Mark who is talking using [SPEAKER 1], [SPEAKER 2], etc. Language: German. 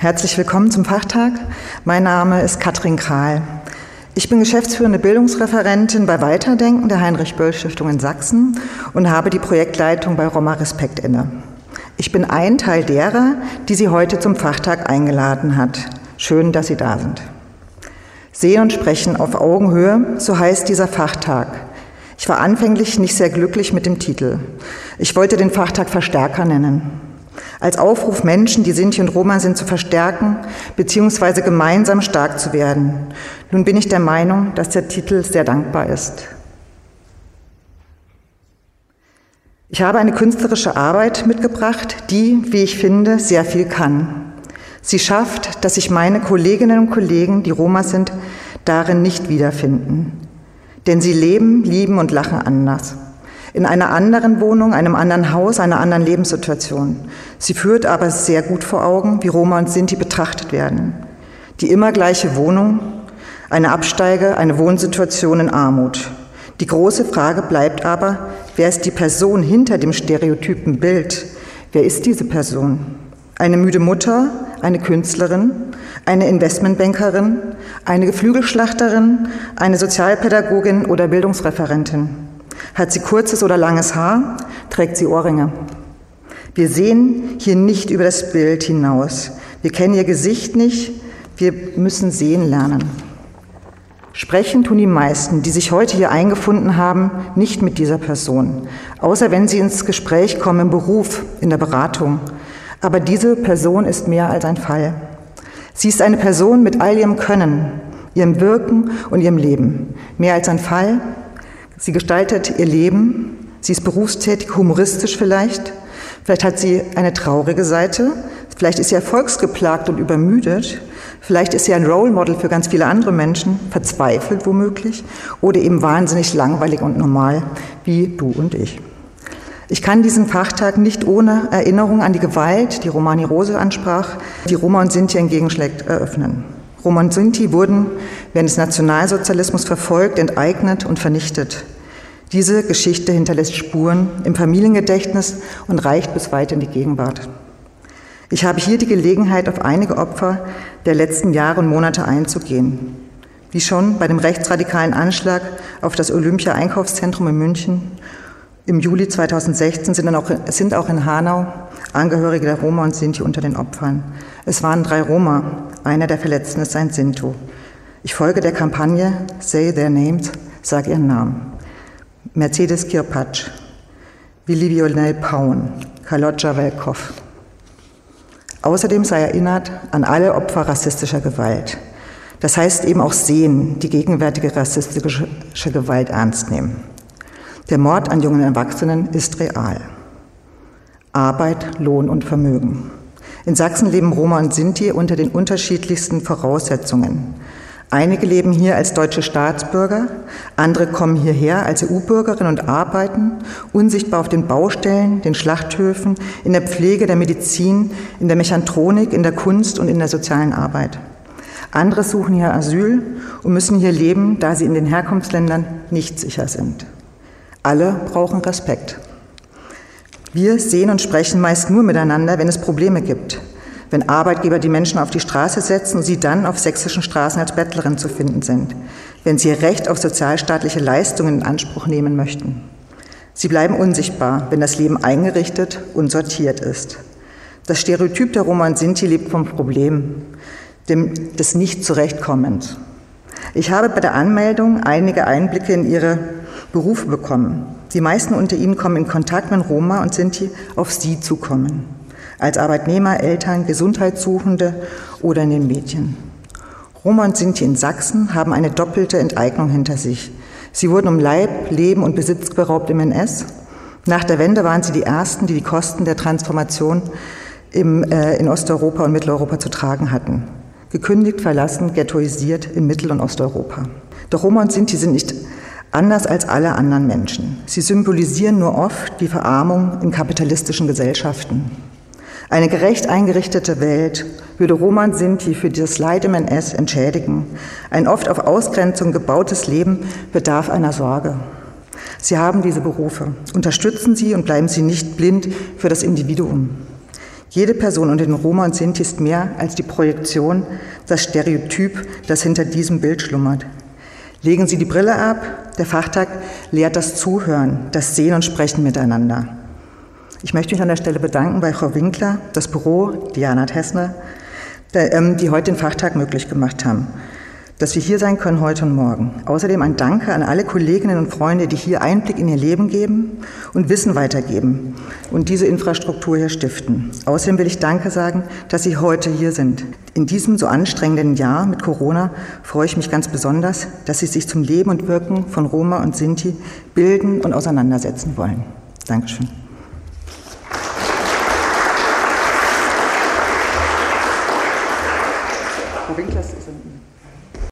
[SPEAKER 1] Herzlich willkommen zum Fachtag. Mein Name ist Katrin Kral. Ich bin geschäftsführende Bildungsreferentin bei Weiterdenken der Heinrich-Böll-Stiftung in Sachsen und habe die Projektleitung bei Roma Respekt inne. Ich bin ein Teil derer, die sie heute zum Fachtag eingeladen hat. Schön, dass Sie da sind. Sehen und sprechen auf Augenhöhe, so heißt dieser Fachtag. Ich war anfänglich nicht sehr glücklich mit dem Titel. Ich wollte den Fachtag Verstärker nennen. Als Aufruf, Menschen, die Sinti und Roma sind, zu verstärken bzw. gemeinsam stark zu werden. Nun bin ich der Meinung, dass der Titel sehr dankbar ist. Ich habe eine künstlerische Arbeit mitgebracht, die, wie ich finde, sehr viel kann. Sie schafft, dass sich meine Kolleginnen und Kollegen, die Roma sind, darin nicht wiederfinden. Denn sie leben, lieben und lachen anders. In einer anderen Wohnung, einem anderen Haus, einer anderen Lebenssituation. Sie führt aber sehr gut vor Augen, wie Roma und Sinti betrachtet werden. Die immer gleiche Wohnung, eine Absteige, eine Wohnsituation in Armut. Die große Frage bleibt aber, wer ist die Person hinter dem stereotypen Bild? Wer ist diese Person? Eine müde Mutter, eine Künstlerin, eine Investmentbankerin, eine Geflügelschlachterin, eine Sozialpädagogin oder Bildungsreferentin. Hat sie kurzes oder langes Haar, trägt sie Ohrringe. Wir sehen hier nicht über das Bild hinaus. Wir kennen ihr Gesicht nicht. Wir müssen sehen lernen. Sprechen tun die meisten, die sich heute hier eingefunden haben, nicht mit dieser Person, außer wenn sie ins Gespräch kommen im Beruf, in der Beratung. Aber diese Person ist mehr als ein Fall. Sie ist eine Person mit all ihrem Können, ihrem Wirken und ihrem Leben. Mehr als ein Fall. Sie gestaltet ihr Leben. Sie ist berufstätig, humoristisch vielleicht. Vielleicht hat sie eine traurige Seite. Vielleicht ist sie erfolgsgeplagt und übermüdet. Vielleicht ist sie ein Role Model für ganz viele andere Menschen, verzweifelt womöglich oder eben wahnsinnig langweilig und normal, wie du und ich. Ich kann diesen Fachtag nicht ohne Erinnerung an die Gewalt, die Romani Rose ansprach, die Roma und Sinti entgegenschlägt, eröffnen. Roma und Sinti wurden während des Nationalsozialismus verfolgt, enteignet und vernichtet. Diese Geschichte hinterlässt Spuren im Familiengedächtnis und reicht bis weit in die Gegenwart. Ich habe hier die Gelegenheit, auf einige Opfer der letzten Jahre und Monate einzugehen. Wie schon bei dem rechtsradikalen Anschlag auf das Olympia-Einkaufszentrum in München im Juli 2016 sind, auch, sind auch in Hanau Angehörige der Roma und Sinti unter den Opfern. Es waren drei Roma, einer der Verletzten ist ein Sinto. Ich folge der Kampagne Say Their Names, sag ihren Namen. Mercedes Kirpatsch, Willi Vionel Paun, Kalodja Velkov. Außerdem sei erinnert an alle Opfer rassistischer Gewalt. Das heißt eben auch sehen, die gegenwärtige rassistische Gewalt ernst nehmen. Der Mord an jungen Erwachsenen ist real. Arbeit, Lohn und Vermögen. In Sachsen leben Roma und Sinti unter den unterschiedlichsten Voraussetzungen. Einige leben hier als deutsche Staatsbürger, andere kommen hierher als EU-Bürgerinnen und arbeiten unsichtbar auf den Baustellen, den Schlachthöfen, in der Pflege, der Medizin, in der Mechatronik, in der Kunst und in der sozialen Arbeit. Andere suchen hier Asyl und müssen hier leben, da sie in den Herkunftsländern nicht sicher sind. Alle brauchen Respekt. Wir sehen und sprechen meist nur miteinander, wenn es Probleme gibt. Wenn Arbeitgeber die Menschen auf die Straße setzen und sie dann auf sächsischen Straßen als Bettlerin zu finden sind. Wenn sie ihr Recht auf sozialstaatliche Leistungen in Anspruch nehmen möchten. Sie bleiben unsichtbar, wenn das Leben eingerichtet und sortiert ist. Das Stereotyp der Roma und Sinti lebt vom Problem, dem, des Nicht-Zurechtkommens. Ich habe bei der Anmeldung einige Einblicke in ihre Berufe bekommen. Die meisten unter ihnen kommen in Kontakt mit Roma und Sinti auf sie zukommen. Als Arbeitnehmer, Eltern, Gesundheitssuchende oder in den Medien. Roma und Sinti in Sachsen haben eine doppelte Enteignung hinter sich. Sie wurden um Leib, Leben und Besitz beraubt im NS. Nach der Wende waren sie die Ersten, die die Kosten der Transformation im, äh, in Osteuropa und Mitteleuropa zu tragen hatten. Gekündigt, verlassen, ghettoisiert in Mittel- und Osteuropa. Doch Roma und Sinti sind nicht anders als alle anderen Menschen. Sie symbolisieren nur oft die Verarmung in kapitalistischen Gesellschaften. Eine gerecht eingerichtete Welt würde Roman Sinti für das Leid im NS entschädigen. Ein oft auf Ausgrenzung gebautes Leben bedarf einer Sorge. Sie haben diese Berufe. Unterstützen Sie und bleiben Sie nicht blind für das Individuum. Jede Person unter den Roma und Sinti ist mehr als die Projektion, das Stereotyp, das hinter diesem Bild schlummert. Legen Sie die Brille ab. Der Fachtag lehrt das Zuhören, das Sehen und Sprechen miteinander. Ich möchte mich an der Stelle bedanken bei Frau Winkler, das Büro, Diana Tessner, ähm, die heute den Fachtag möglich gemacht haben dass wir hier sein können heute und morgen. Außerdem ein Danke an alle Kolleginnen und Freunde, die hier Einblick in ihr Leben geben und Wissen weitergeben und diese Infrastruktur hier stiften. Außerdem will ich Danke sagen, dass Sie heute hier sind. In diesem so anstrengenden Jahr mit Corona freue ich mich ganz besonders, dass Sie sich zum Leben und Wirken von Roma und Sinti bilden und auseinandersetzen wollen. Dankeschön.